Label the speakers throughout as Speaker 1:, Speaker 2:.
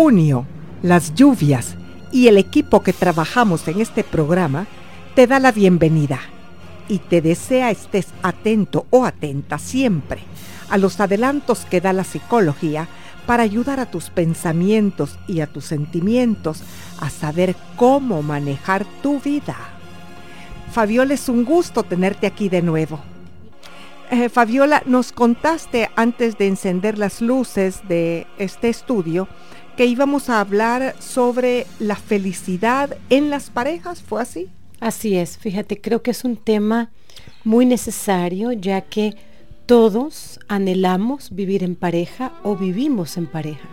Speaker 1: Junio, las lluvias y el equipo que trabajamos en este programa te da la bienvenida y te desea estés atento o atenta siempre a los adelantos que da la psicología para ayudar a tus pensamientos y a tus sentimientos a saber cómo manejar tu vida. Fabiola, es un gusto tenerte aquí de nuevo. Eh, Fabiola, nos contaste antes de encender las luces de este estudio que íbamos a hablar sobre la felicidad en las parejas, ¿fue así?
Speaker 2: Así es, fíjate, creo que es un tema muy necesario ya que todos anhelamos vivir en pareja o vivimos en pareja.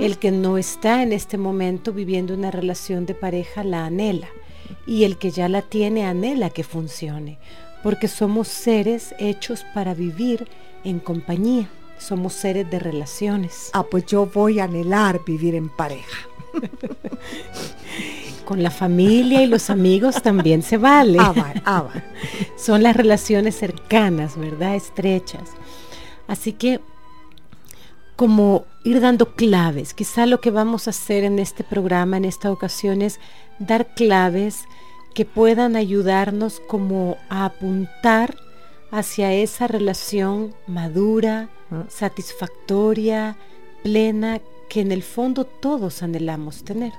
Speaker 2: El que no está en este momento viviendo una relación de pareja la anhela y el que ya la tiene anhela que funcione, porque somos seres hechos para vivir en compañía, somos seres de relaciones.
Speaker 1: Ah, pues yo voy a anhelar vivir en pareja.
Speaker 2: Con la familia y los amigos también se vale.
Speaker 1: Ah, vale, ah, vale.
Speaker 2: Son las relaciones cercanas, ¿verdad? Estrechas. Así que como ir dando claves. Quizá lo que vamos a hacer en este programa, en esta ocasión, es dar claves que puedan ayudarnos como a apuntar hacia esa relación madura, satisfactoria, plena, que en el fondo todos anhelamos tener.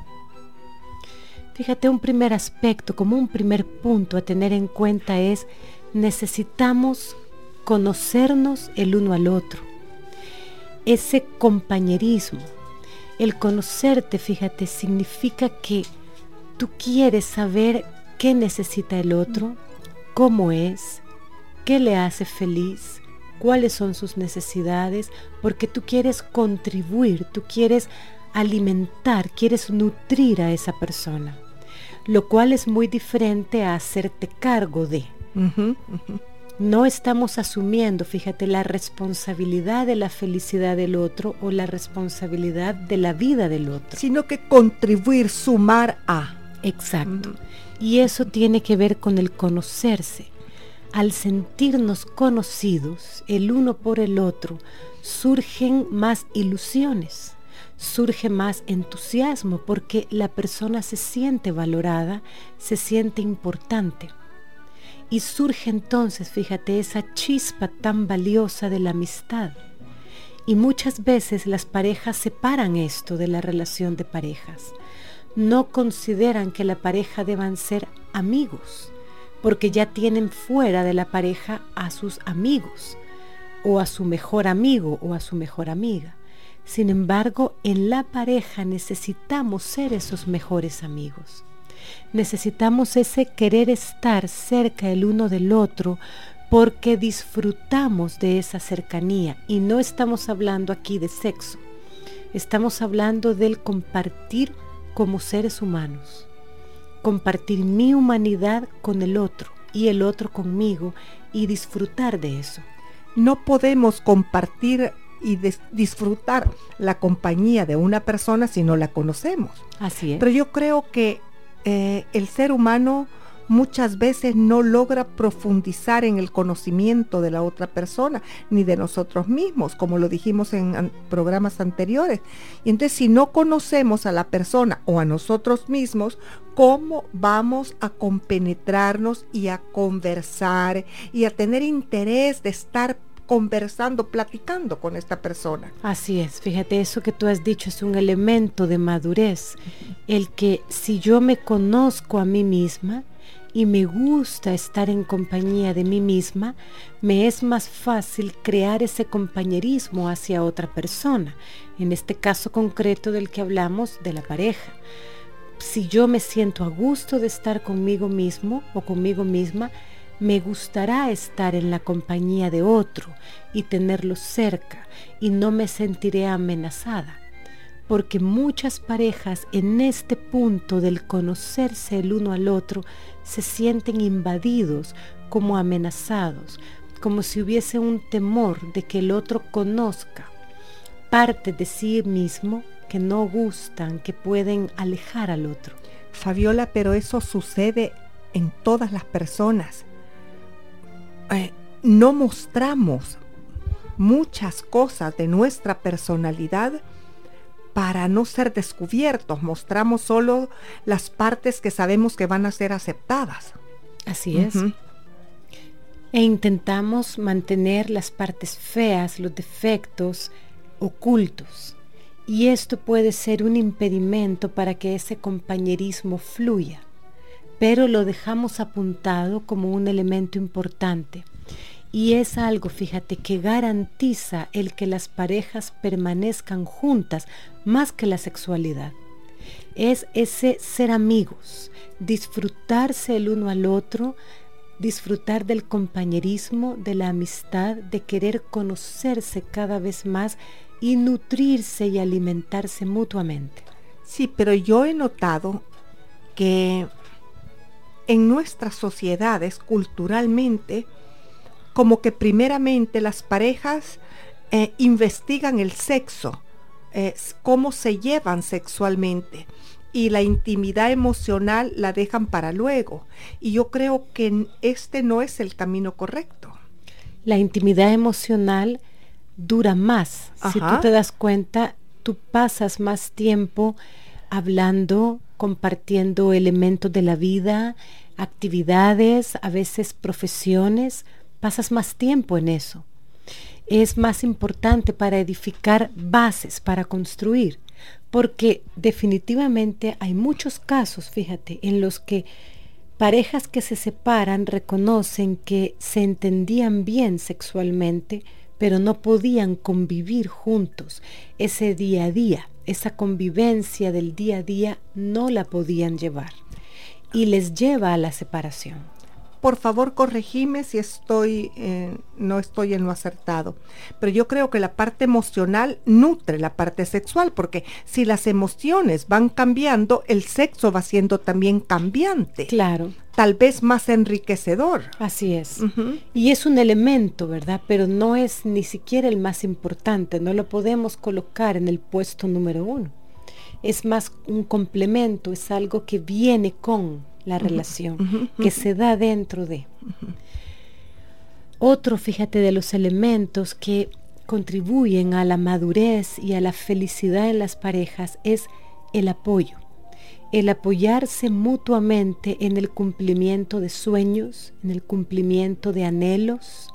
Speaker 2: Fíjate, un primer aspecto, como un primer punto a tener en cuenta es necesitamos conocernos el uno al otro. Ese compañerismo, el conocerte, fíjate, significa que tú quieres saber qué necesita el otro, cómo es, qué le hace feliz, cuáles son sus necesidades, porque tú quieres contribuir, tú quieres alimentar, quieres nutrir a esa persona, lo cual es muy diferente a hacerte cargo de. No estamos asumiendo, fíjate, la responsabilidad de la felicidad del otro o la responsabilidad de la vida del otro.
Speaker 1: Sino que contribuir, sumar a.
Speaker 2: Exacto. Y eso tiene que ver con el conocerse. Al sentirnos conocidos el uno por el otro, surgen más ilusiones, surge más entusiasmo porque la persona se siente valorada, se siente importante. Y surge entonces, fíjate, esa chispa tan valiosa de la amistad. Y muchas veces las parejas separan esto de la relación de parejas. No consideran que la pareja deban ser amigos, porque ya tienen fuera de la pareja a sus amigos, o a su mejor amigo o a su mejor amiga. Sin embargo, en la pareja necesitamos ser esos mejores amigos. Necesitamos ese querer estar cerca el uno del otro porque disfrutamos de esa cercanía y no estamos hablando aquí de sexo. Estamos hablando del compartir como seres humanos compartir mi humanidad con el otro y el otro conmigo y disfrutar de eso.
Speaker 1: No podemos compartir y disfrutar la compañía de una persona si no la conocemos.
Speaker 2: Así es.
Speaker 1: Pero yo creo que eh, el ser humano muchas veces no logra profundizar en el conocimiento de la otra persona ni de nosotros mismos, como lo dijimos en programas anteriores. Y entonces si no conocemos a la persona o a nosotros mismos, ¿cómo vamos a compenetrarnos y a conversar y a tener interés de estar conversando, platicando con esta persona.
Speaker 2: Así es, fíjate, eso que tú has dicho es un elemento de madurez, el que si yo me conozco a mí misma, y me gusta estar en compañía de mí misma, me es más fácil crear ese compañerismo hacia otra persona, en este caso concreto del que hablamos de la pareja. Si yo me siento a gusto de estar conmigo mismo o conmigo misma, me gustará estar en la compañía de otro y tenerlo cerca y no me sentiré amenazada porque muchas parejas en este punto del conocerse el uno al otro se sienten invadidos, como amenazados, como si hubiese un temor de que el otro conozca parte de sí mismo que no gustan, que pueden alejar al otro.
Speaker 1: Fabiola, pero eso sucede en todas las personas. Eh, no mostramos muchas cosas de nuestra personalidad para no ser descubiertos. Mostramos solo las partes que sabemos que van a ser aceptadas.
Speaker 2: Así es. E intentamos mantener las partes feas, los defectos ocultos. Y esto puede ser un impedimento para que ese compañerismo fluya. Pero lo dejamos apuntado como un elemento importante y es algo, fíjate, que garantiza el que las parejas permanezcan juntas más que la sexualidad. Es ese ser amigos, disfrutarse el uno al otro, disfrutar del compañerismo, de la amistad, de querer conocerse cada vez más y nutrirse y alimentarse mutuamente.
Speaker 1: Sí, pero yo he notado que en nuestras sociedades culturalmente como que primeramente las parejas eh, investigan el sexo, eh, cómo se llevan sexualmente y la intimidad emocional la dejan para luego. Y yo creo que este no es el camino correcto.
Speaker 2: La intimidad emocional dura más. Si tú te das cuenta, tú pasas más tiempo hablando, compartiendo elementos de la vida, actividades, a veces profesiones, pasas más tiempo en eso. Es más importante para edificar bases, para construir, porque definitivamente hay muchos casos, fíjate, en los que parejas que se separan reconocen que se entendían bien sexualmente, pero no podían convivir juntos. Ese día a día, esa convivencia del día a día, no la podían llevar y les lleva a la separación
Speaker 1: por favor corregime si estoy, eh, no estoy en lo acertado. Pero yo creo que la parte emocional nutre la parte sexual, porque si las emociones van cambiando, el sexo va siendo también cambiante.
Speaker 2: Claro.
Speaker 1: Tal vez más enriquecedor.
Speaker 2: Así es. Y es un elemento, ¿verdad? Pero no es ni siquiera el más importante, no lo podemos colocar en el puesto número uno. Es más un complemento, es algo que viene con, la relación, que se da dentro de. Otro, fíjate, de los elementos que contribuyen a la madurez y a la felicidad en las parejas es el apoyo. El apoyarse mutuamente en el cumplimiento de sueños, en el cumplimiento de anhelos,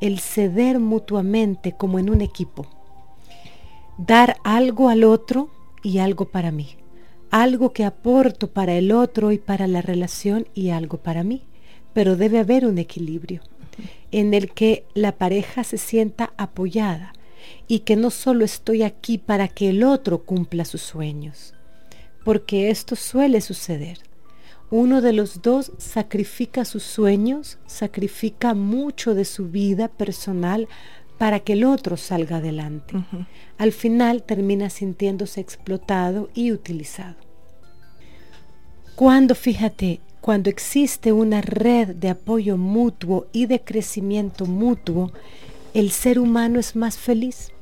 Speaker 2: el ceder mutuamente como en un equipo. Dar algo al otro y algo para mí. Algo que aporto para el otro y para la relación y algo para mí. Pero debe haber un equilibrio en el que la pareja se sienta apoyada y que no solo estoy aquí para que el otro cumpla sus sueños, porque esto suele suceder. Uno de los dos sacrifica sus sueños, sacrifica mucho de su vida personal para que el otro salga adelante. Al final termina sintiéndose explotado y utilizado. Cuando, fíjate, cuando existe una red de apoyo mutuo y de crecimiento mutuo, el ser humano es más feliz.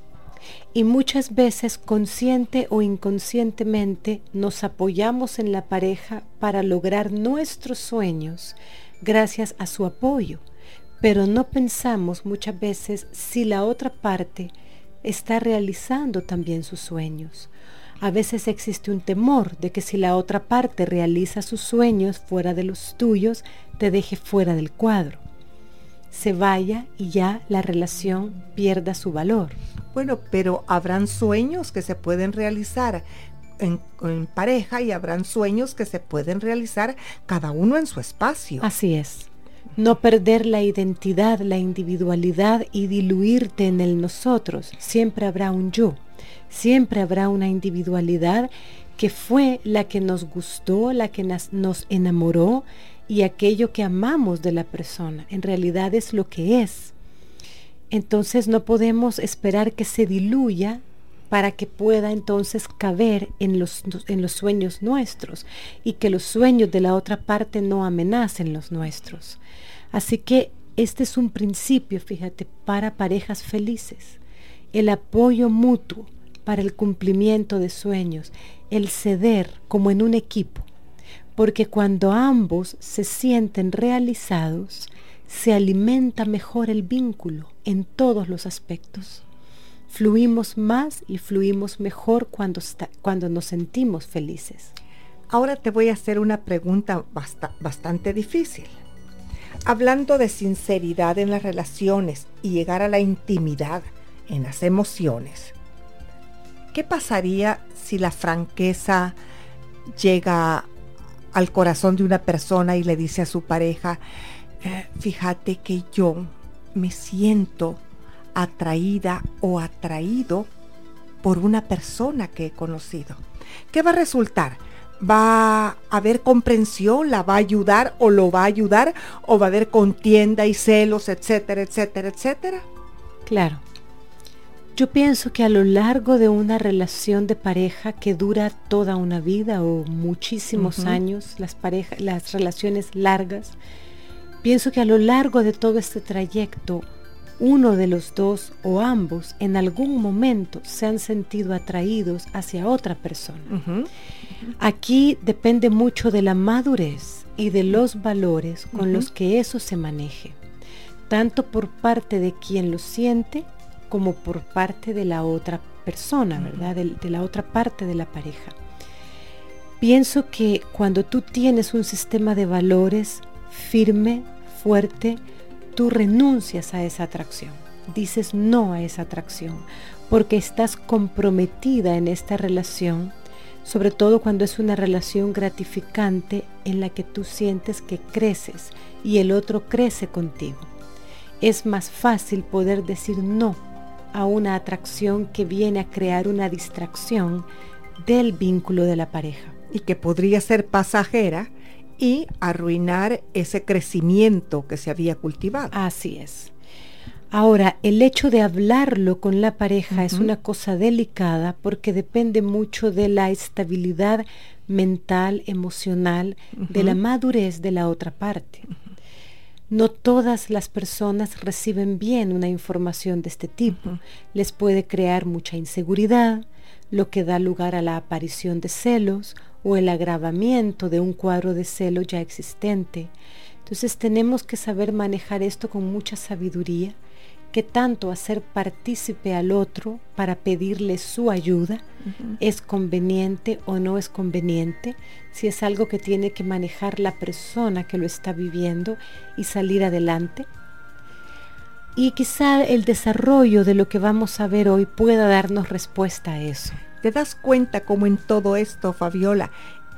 Speaker 2: Y muchas veces, consciente o inconscientemente, nos apoyamos en la pareja para lograr nuestros sueños gracias a su apoyo. Pero no pensamos muchas veces si la otra parte está realizando también sus sueños a veces existe un temor de que si la otra parte realiza sus sueños fuera de los tuyos, te deje fuera del cuadro. Se vaya y ya la relación pierda su valor.
Speaker 1: Bueno, pero habrán sueños que se pueden realizar en, en, pareja y habrán sueños que se pueden realizar cada uno en su espacio.
Speaker 2: Así es. No perder la identidad, la individualidad y diluirte en el nosotros. Siempre habrá un yo. Siempre habrá una individualidad que fue la que nos gustó, la que nos enamoró y aquello que amamos de la persona. En realidad es lo que es. Entonces no podemos esperar que se diluya para que pueda entonces caber en los, en los sueños nuestros y que los sueños de la otra parte no amenacen los nuestros. Así que este es un principio, fíjate, para parejas felices. El apoyo mutuo, para el cumplimiento de sueños, el ceder como en un equipo, porque cuando ambos se sienten realizados, se alimenta mejor el vínculo en todos los aspectos. Fluimos más y fluimos mejor cuando, cuando nos sentimos felices.
Speaker 1: Ahora te voy a hacer una pregunta bastante difícil. Hablando de sinceridad en las relaciones y llegar a la intimidad en las emociones, ¿Qué pasaría si la franqueza llega al corazón de una persona y le dice a su pareja, eh, fíjate que yo me siento atraída o atraído por una persona que he conocido? ¿Qué va a resultar? ¿Va a haber comprensión? ¿La va a ayudar o lo va a ayudar? ¿O va a haber contienda y celos, etcétera, etcétera, etcétera?
Speaker 2: Claro. Yo pienso que a lo largo de una relación de pareja que dura toda una vida o muchísimos años, las las relaciones largas, pienso que a lo largo de todo este trayecto, uno de los dos o ambos en algún momento se han sentido atraídos hacia otra persona. Aquí depende mucho de la madurez y de los valores con los que eso se maneje, tanto por parte de quien lo siente como por parte de la otra persona, ¿verdad? De, la otra parte de la pareja. Pienso que cuando tú tienes un sistema de valores firme, fuerte, tú renuncias a esa atracción, dices no a esa atracción, porque estás comprometida en esta relación, sobre todo cuando es una relación gratificante en la que tú sientes que creces y el otro crece contigo. Es más fácil poder decir no a una atracción que viene a crear una distracción del vínculo de la pareja.
Speaker 1: Y que podría ser pasajera y arruinar ese crecimiento que se había cultivado.
Speaker 2: Así es. Ahora, el hecho de hablarlo con la pareja es una cosa delicada porque depende mucho de la estabilidad mental, emocional, de la madurez de la otra parte. No todas las personas reciben bien una información de este tipo. Les puede crear mucha inseguridad, lo que da lugar a la aparición de celos o el agravamiento de un cuadro de celo ya existente. Entonces tenemos que saber manejar esto con mucha sabiduría, que tanto hacer partícipe al otro para pedirle su ayuda es conveniente o no es conveniente, si es algo que tiene que manejar la persona que lo está viviendo y salir adelante. Y quizá el desarrollo de lo que vamos a ver hoy pueda darnos respuesta a eso.
Speaker 1: ¿Te das cuenta cómo en todo esto, Fabiola,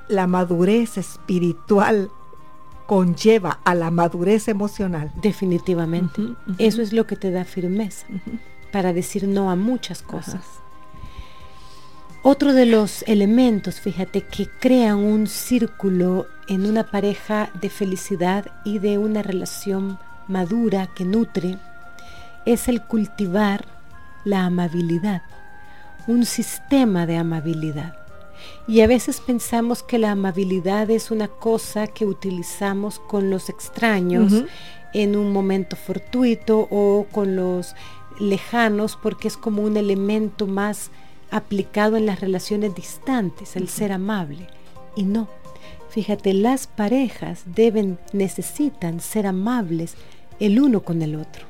Speaker 1: la madurez espiritual conlleva a la madurez emocional?
Speaker 2: Definitivamente. Eso es lo que te da firmeza para decir no a muchas cosas. Otro de los elementos, fíjate, que crean un círculo en una pareja de felicidad y de una relación madura que nutre, es el cultivar la amabilidad, un sistema de amabilidad. Y a veces pensamos que la amabilidad es una cosa que utilizamos con los extraños en un momento fortuito o con los lejanos porque es como un elemento más aplicado en las relaciones distantes, el ser amable. Y no, fíjate, las parejas deben, necesitan ser amables el uno con el otro.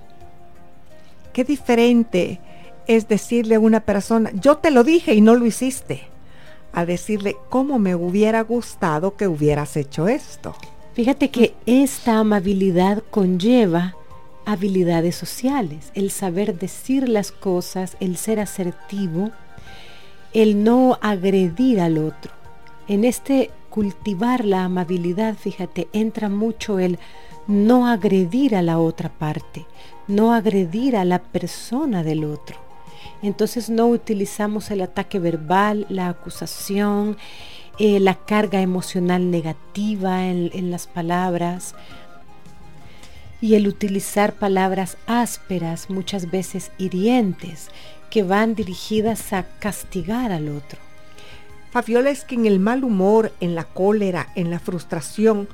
Speaker 1: Qué diferente es decirle a una persona, yo te lo dije y no lo hiciste a decirle cómo me hubiera gustado que hubieras hecho esto.
Speaker 2: Fíjate que esta amabilidad conlleva habilidades sociales, el saber decir las cosas, el ser asertivo, el no agredir al otro. En este cultivar la amabilidad, fíjate, entra mucho el no agredir a la otra parte, no agredir a la persona del otro. Entonces no utilizamos el ataque verbal, la acusación, eh, la carga emocional negativa en, en las palabras y el utilizar palabras ásperas, muchas veces hirientes, que van dirigidas a castigar al otro.
Speaker 1: Fabiola es que en el mal humor, en la cólera, en la frustración,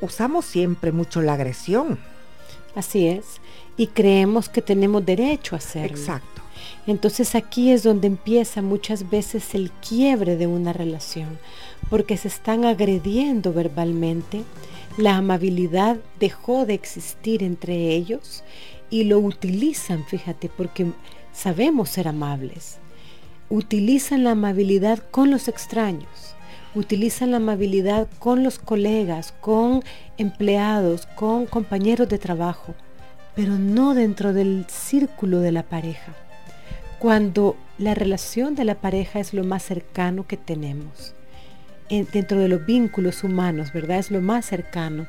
Speaker 1: usamos siempre mucho la agresión.
Speaker 2: Así es, y creemos que tenemos derecho a hacerlo.
Speaker 1: Exacto.
Speaker 2: Entonces aquí es donde empieza muchas veces el quiebre de una relación, porque se están agrediendo verbalmente, la amabilidad dejó de existir entre ellos y lo utilizan, fíjate, porque sabemos ser amables. Utilizan la amabilidad con los extraños, utilizan la amabilidad con los colegas, con empleados, con compañeros de trabajo, pero no dentro del círculo de la pareja cuando la relación de la pareja es lo más cercano que tenemos. dentro de los vínculos humanos, ¿verdad? Es lo más cercano.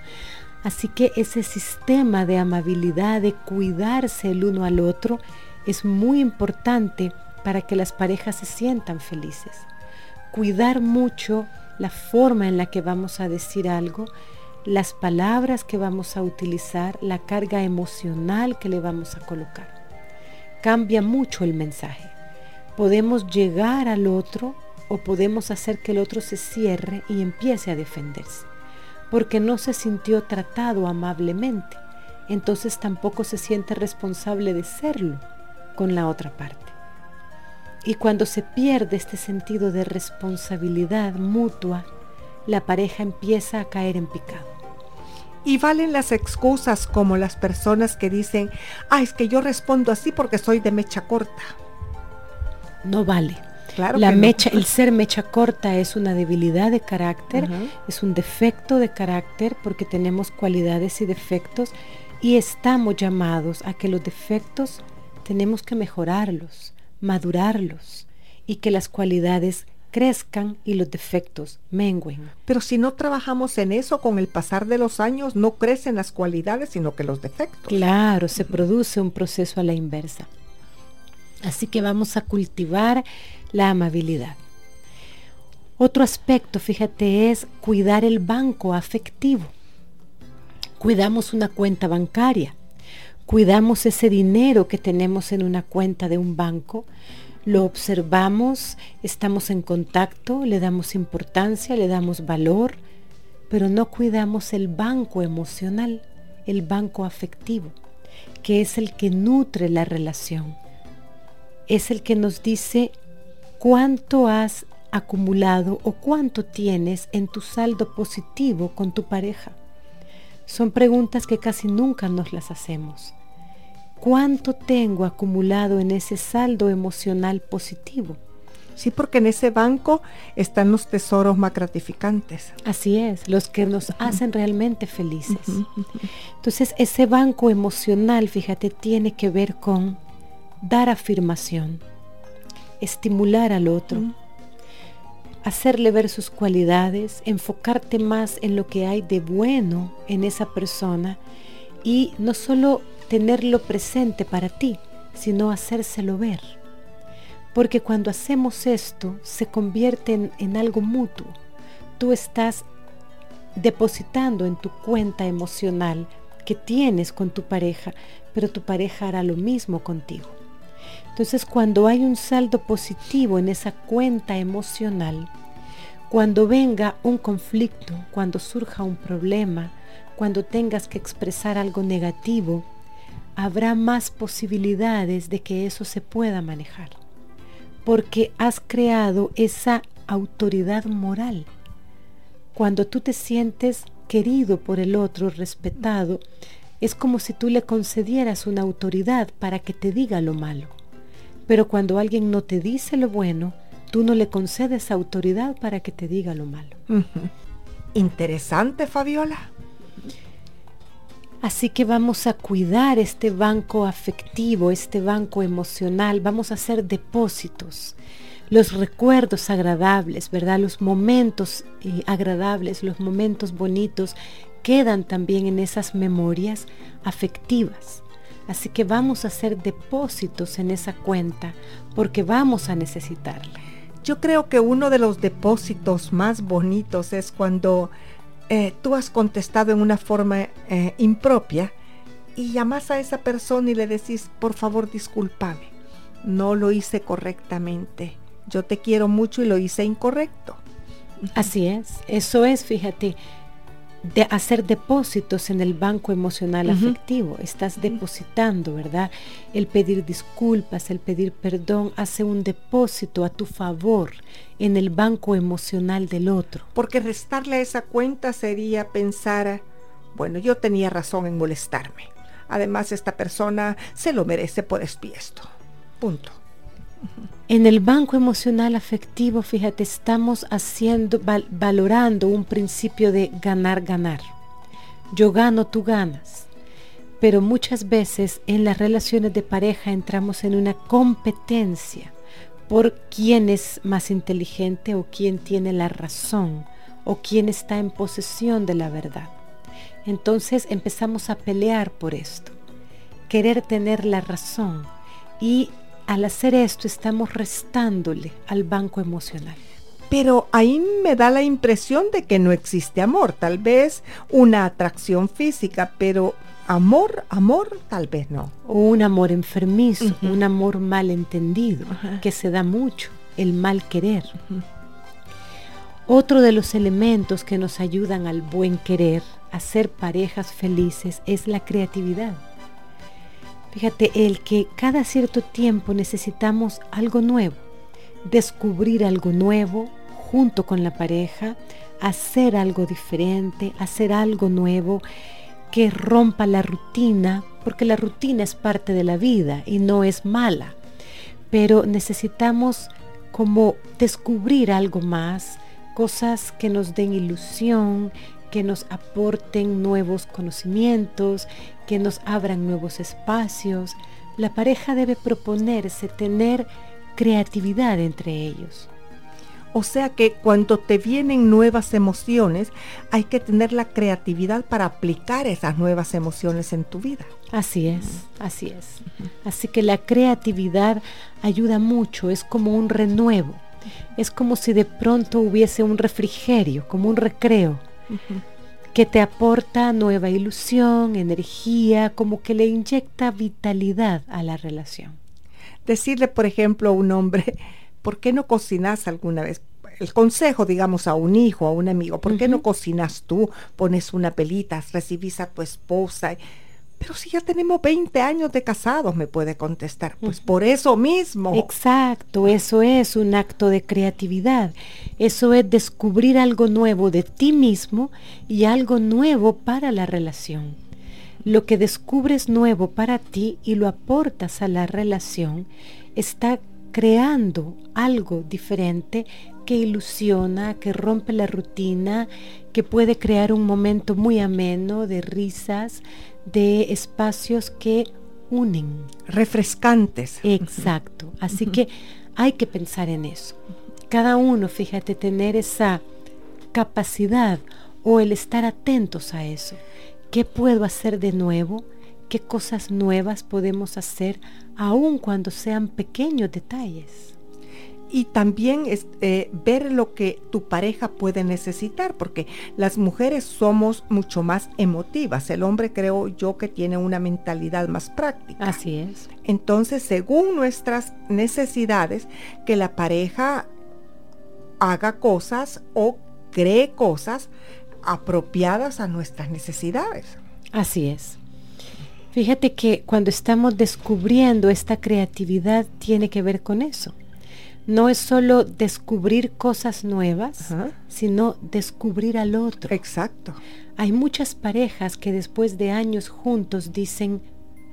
Speaker 2: Así que ese sistema de amabilidad, de cuidarse el uno al otro, es muy importante para que las parejas se sientan felices. Cuidar mucho la forma en la que vamos a decir algo, las palabras que vamos a utilizar, la carga emocional que le vamos a colocar cambia mucho el mensaje. Podemos llegar al otro o podemos hacer que el otro se cierre y empiece a defenderse, porque no se sintió tratado amablemente, entonces tampoco se siente responsable de serlo con la otra parte. Y cuando se pierde este sentido de responsabilidad mutua, la pareja empieza a caer en picado.
Speaker 1: Y valen las excusas como las personas que dicen, ah, es que yo respondo así porque soy de mecha corta.
Speaker 2: No vale. Claro la mecha, el ser mecha corta es una debilidad de carácter, es un defecto de carácter porque tenemos cualidades y defectos y estamos llamados a que los defectos tenemos que mejorarlos, madurarlos y que las cualidades crezcan y los defectos mengüen.
Speaker 1: Pero si no trabajamos en eso, con el pasar de los años no crecen las cualidades, sino que los defectos.
Speaker 2: Claro, se produce un proceso a la inversa. Así que vamos a cultivar la amabilidad. Otro aspecto, fíjate, es cuidar el banco afectivo. Cuidamos una cuenta bancaria, cuidamos ese dinero que tenemos en una cuenta de un banco, lo observamos, estamos en contacto, le damos importancia, le damos valor, pero no cuidamos el banco emocional, el banco afectivo, que es el que nutre la relación. Es el que nos dice cuánto has acumulado o cuánto tienes en tu saldo positivo con tu pareja. Son preguntas que casi nunca nos las hacemos. ¿Cuánto tengo acumulado en ese saldo emocional positivo?
Speaker 1: Sí, porque en ese banco están los tesoros más gratificantes.
Speaker 2: Así es, los que nos hacen realmente felices. Entonces, ese banco emocional, fíjate, tiene que ver con dar afirmación, estimular al otro, hacerle ver sus cualidades, enfocarte más en lo que hay de bueno en esa persona y no solo tenerlo presente para ti, sino hacérselo ver. Porque cuando hacemos esto se convierte en, algo mutuo. Tú estás depositando en tu cuenta emocional que tienes con tu pareja, pero tu pareja hará lo mismo contigo. Entonces cuando hay un saldo positivo en esa cuenta emocional, cuando venga un conflicto, cuando surja un problema, cuando tengas que expresar algo negativo, habrá más posibilidades de que eso se pueda manejar, porque has creado esa autoridad moral. Cuando tú te sientes querido por el otro, respetado, es como si tú le concedieras una autoridad para que te diga lo malo. Pero cuando alguien no te dice lo bueno, tú no le concedes autoridad para que te diga lo malo.
Speaker 1: Interesante, Fabiola.
Speaker 2: Así que vamos a cuidar este banco afectivo, este banco emocional, vamos a hacer depósitos. Los recuerdos agradables, ¿verdad? Los momentos eh, agradables, los momentos bonitos quedan también en esas memorias afectivas. Así que vamos a hacer depósitos en esa cuenta porque vamos a necesitarla.
Speaker 1: Yo creo que uno de los depósitos más bonitos es cuando eh, tú has contestado en una forma eh, impropia y llamas a esa persona y le decís, por favor, discúlpame, no lo hice correctamente, yo te quiero mucho y lo hice incorrecto.
Speaker 2: Así es, eso es, fíjate, de hacer depósitos en el banco emocional afectivo. Estás depositando, ¿verdad? El pedir disculpas, el pedir perdón, hace un depósito a tu favor en el banco emocional del otro.
Speaker 1: Porque restarle a esa cuenta sería pensar, bueno, yo tenía razón en molestarme. Además, esta persona se lo merece por esto. Punto.
Speaker 2: En el banco emocional afectivo, fíjate, estamos haciendo, valorando un principio de ganar, ganar. Yo gano, tú ganas. Pero muchas veces en las relaciones de pareja entramos en una competencia por quién es más inteligente o quién tiene la razón o quién está en posesión de la verdad. Entonces empezamos a pelear por esto, querer tener la razón y al hacer esto estamos restándole al banco emocional.
Speaker 1: Pero ahí me da la impresión de que no existe amor, tal vez una atracción física, pero amor, amor, tal vez no.
Speaker 2: O un amor enfermizo, un amor mal entendido, que se da mucho, el mal querer. Otro de los elementos que nos ayudan al buen querer, a ser parejas felices, es la creatividad. Fíjate, el que cada cierto tiempo necesitamos algo nuevo, descubrir algo nuevo junto con la pareja, hacer algo diferente, hacer algo nuevo que rompa la rutina, porque la rutina es parte de la vida y no es mala, pero necesitamos como descubrir algo más, cosas que nos den ilusión, que nos aporten nuevos conocimientos, que nos abran nuevos espacios. La pareja debe proponerse tener creatividad entre ellos.
Speaker 1: O sea que cuando te vienen nuevas emociones, hay que tener la creatividad para aplicar esas nuevas emociones en tu vida.
Speaker 2: Así es, así es. Así que la creatividad ayuda mucho, es como un renuevo. Es como si de pronto hubiese un refrigerio, como un recreo que te aporta nueva ilusión, energía, como que le inyecta vitalidad a la relación.
Speaker 1: Decirle, por ejemplo, a un hombre, ¿por qué no cocinas alguna vez? El consejo, digamos, a un hijo, a un amigo, ¿por qué no cocinas tú? Pones una pelita, recibís a tu esposa. Pero si ya tenemos 20 años de casados, me puede contestar. Pues por eso mismo.
Speaker 2: Exacto, eso es un acto de creatividad. Eso es descubrir algo nuevo de ti mismo y algo nuevo para la relación. Lo que descubres nuevo para ti y lo aportas a la relación está creando algo diferente que ilusiona, que rompe la rutina, que puede crear un momento muy ameno de risas, de espacios que unen.
Speaker 1: Refrescantes.
Speaker 2: Exacto. Así que hay que pensar en eso. Cada uno, fíjate, tener esa capacidad o el estar atentos a eso. ¿Qué puedo hacer de nuevo? ¿Qué cosas nuevas podemos hacer aun cuando sean pequeños detalles?
Speaker 1: Y también es, eh, ver lo que tu pareja puede necesitar, porque las mujeres somos mucho más emotivas. El hombre creo yo que tiene una mentalidad más práctica.
Speaker 2: Así es.
Speaker 1: Entonces, según nuestras necesidades, que la pareja haga cosas o cree cosas apropiadas a nuestras necesidades.
Speaker 2: Así es. Fíjate que cuando estamos descubriendo esta creatividad tiene que ver con eso no es solo descubrir cosas nuevas, sino descubrir al otro.
Speaker 1: Exacto.
Speaker 2: Hay muchas parejas que después de años juntos dicen,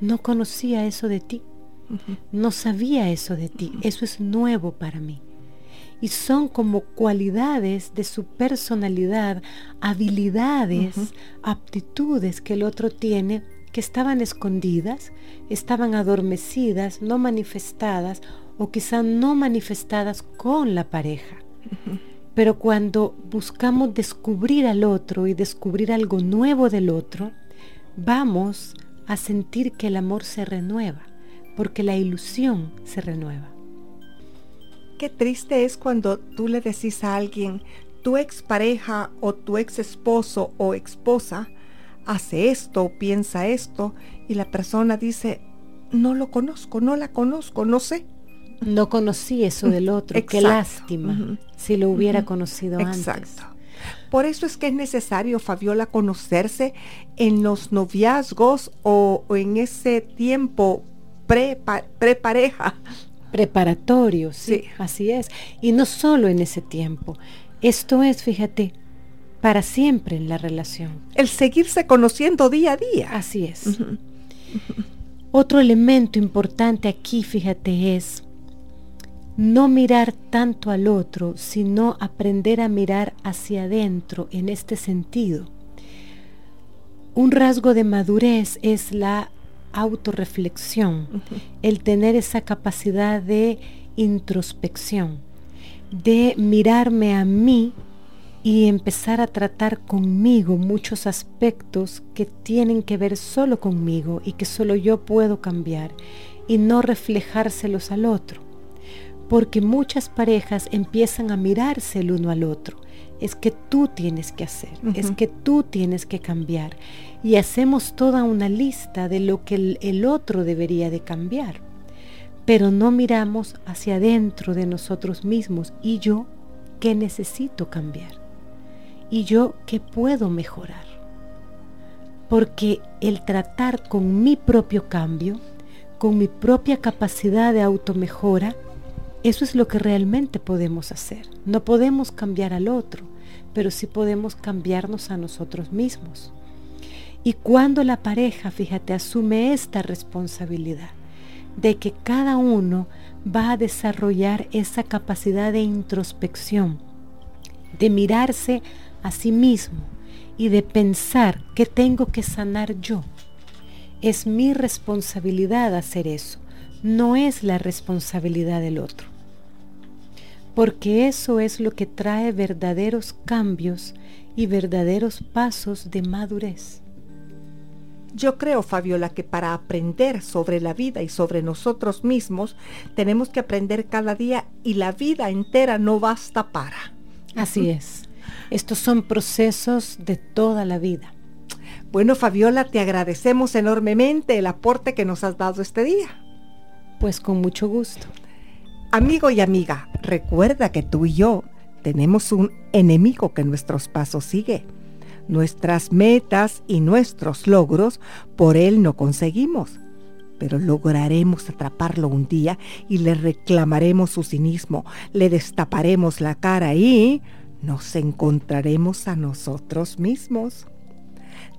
Speaker 2: no conocía eso de ti, no sabía eso de ti, eso es nuevo para mí. Y son como cualidades de su personalidad, habilidades, aptitudes que el otro tiene que estaban escondidas, estaban adormecidas, no manifestadas o quizá no manifestadas con la pareja. Pero cuando buscamos descubrir al otro y descubrir algo nuevo del otro, vamos a sentir que el amor se renueva, porque la ilusión se renueva.
Speaker 1: Qué triste es cuando tú le decís a alguien, tu expareja o tu ex esposo o esposa hace esto o piensa esto y la persona dice, no lo conozco, no la conozco, no sé.
Speaker 2: No conocí eso del otro, qué lástima si lo hubiera conocido antes. Exacto.
Speaker 1: Por eso es que es necesario, Fabiola, conocerse en los noviazgos o, en ese tiempo pre-pareja.
Speaker 2: Preparatorio, sí, así es. Y no solo en ese tiempo. Esto es, fíjate, para siempre en la relación.
Speaker 1: El seguirse conociendo día a día.
Speaker 2: Así es. Otro elemento importante aquí, fíjate, es no mirar tanto al otro, sino aprender a mirar hacia adentro en este sentido. Un rasgo de madurez es la autorreflexión, el tener esa capacidad de introspección, de mirarme a mí y empezar a tratar conmigo muchos aspectos que tienen que ver solo conmigo y que solo yo puedo cambiar y no reflejárselos al otro porque muchas parejas empiezan a mirarse el uno al otro. Es que tú tienes que hacer, es que tú tienes que cambiar. Y hacemos toda una lista de lo que el, el otro debería de cambiar. Pero no miramos hacia adentro de nosotros mismos. ¿Y yo qué necesito cambiar? ¿Y yo qué puedo mejorar? Porque el tratar con mi propio cambio, con mi propia capacidad de automejora, eso es lo que realmente podemos hacer. No podemos cambiar al otro, pero sí podemos cambiarnos a nosotros mismos. Y cuando la pareja, fíjate, asume esta responsabilidad de que cada uno va a desarrollar esa capacidad de introspección, de mirarse a sí mismo y de pensar que tengo que sanar yo. Es mi responsabilidad hacer eso no es la responsabilidad del otro. Porque eso es lo que trae verdaderos cambios y verdaderos pasos de madurez.
Speaker 1: Yo creo, Fabiola, que para aprender sobre la vida y sobre nosotros mismos, tenemos que aprender cada día y la vida entera no basta para.
Speaker 2: Así es. Estos son procesos de toda la vida.
Speaker 1: Bueno, Fabiola, te agradecemos enormemente el aporte que nos has dado este día.
Speaker 2: Pues con mucho gusto.
Speaker 1: Amigo y amiga, recuerda que tú y yo tenemos un enemigo que nuestros pasos sigue. Nuestras metas y nuestros logros por él no conseguimos, pero lograremos atraparlo un día y le reclamaremos su cinismo, le destaparemos la cara y nos encontraremos a nosotros mismos.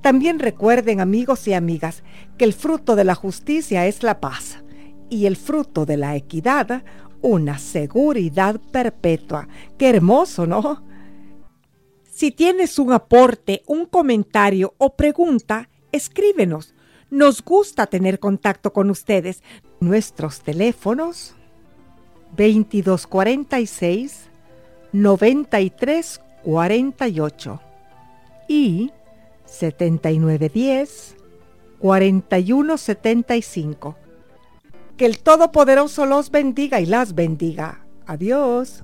Speaker 1: También recuerden, amigos y amigas, que el fruto de la justicia es la paz y el fruto de la equidad una seguridad perpetua. Qué hermoso, ¿no? Si tienes un aporte, un comentario o pregunta, escríbenos. Nos gusta tener contacto con ustedes. Nuestros teléfonos 2246 9348 y 7910 4175. Que el Todopoderoso los bendiga y las bendiga. Adiós.